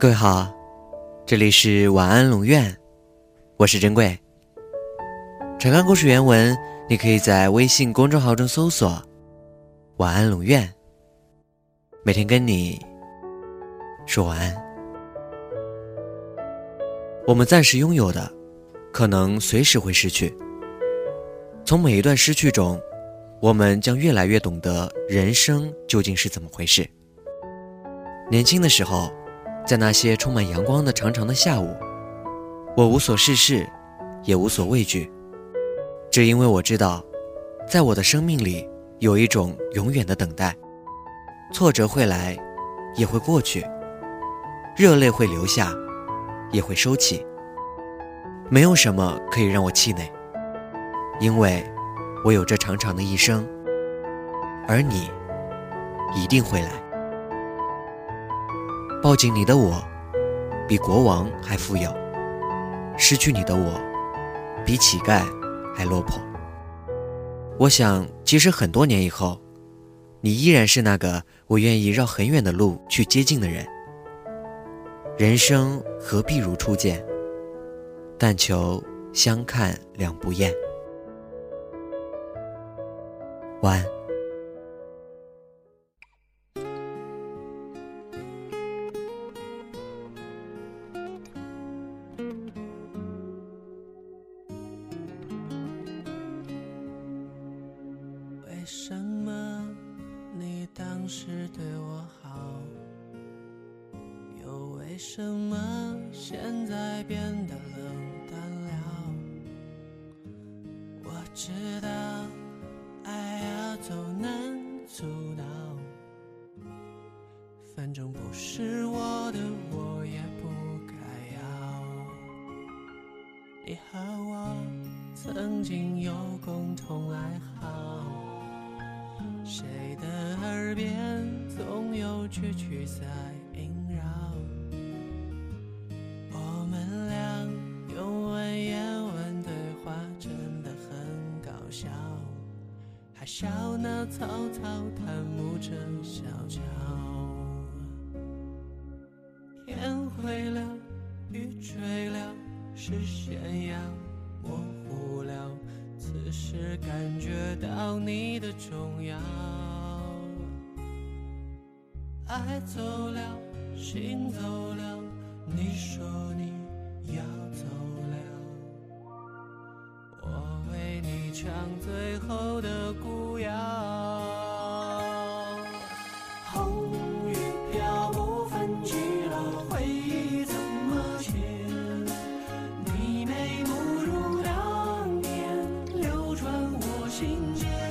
各位好，这里是晚安龙院，我是珍贵。查看故事原文，你可以在微信公众号中搜索“晚安龙院”，每天跟你说晚安。我们暂时拥有的，可能随时会失去。从每一段失去中，我们将越来越懂得人生究竟是怎么回事。年轻的时候。在那些充满阳光的长长的下午，我无所事事，也无所畏惧，只因为我知道，在我的生命里有一种永远的等待。挫折会来，也会过去；热泪会流下，也会收起。没有什么可以让我气馁，因为我有这长长的一生，而你一定会来。抱紧你的我，比国王还富有；失去你的我，比乞丐还落魄。我想，即使很多年以后，你依然是那个我愿意绕很远的路去接近的人。人生何必如初见？但求相看两不厌。晚安。什么你当时对我好，又为什么现在变得冷淡了？我知道爱要走难阻挠，反正不是我的，我也不该要。你和我曾经有共同爱好。谁的耳边总有蛐蛐在萦绕？我们俩用文言文对话，真的很搞笑，还笑那曹操贪慕着小乔。天灰了，雨坠了，视线要模糊了。此时感觉到你的重要，爱走了，心走了，你说你要走了，我为你唱最后的古谣。情节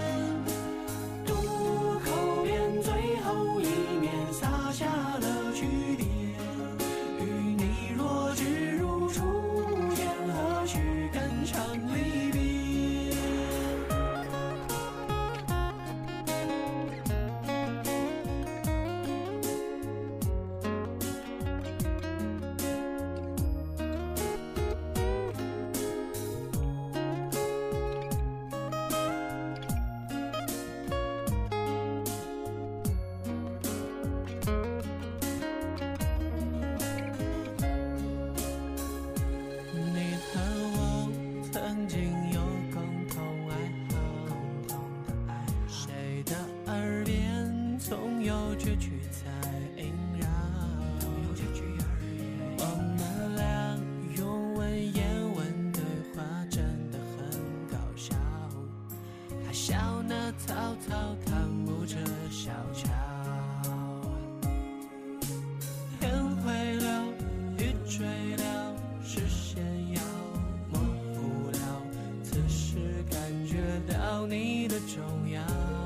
的重要。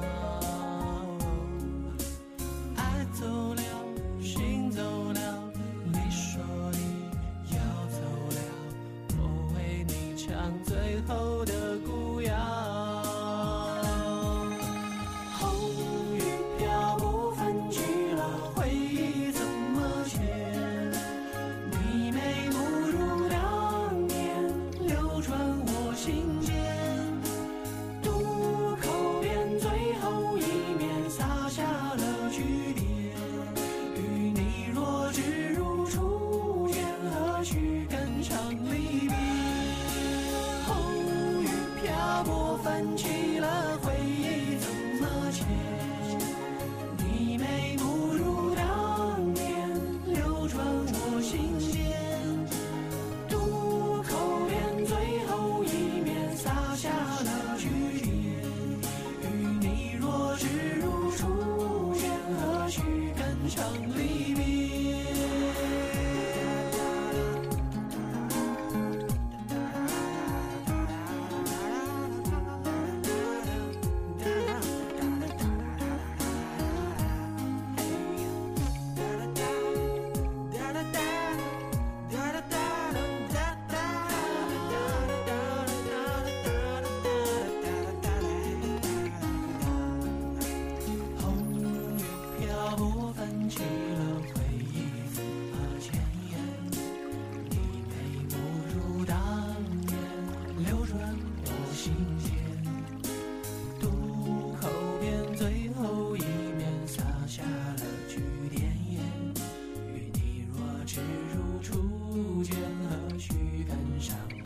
场里。何须感伤？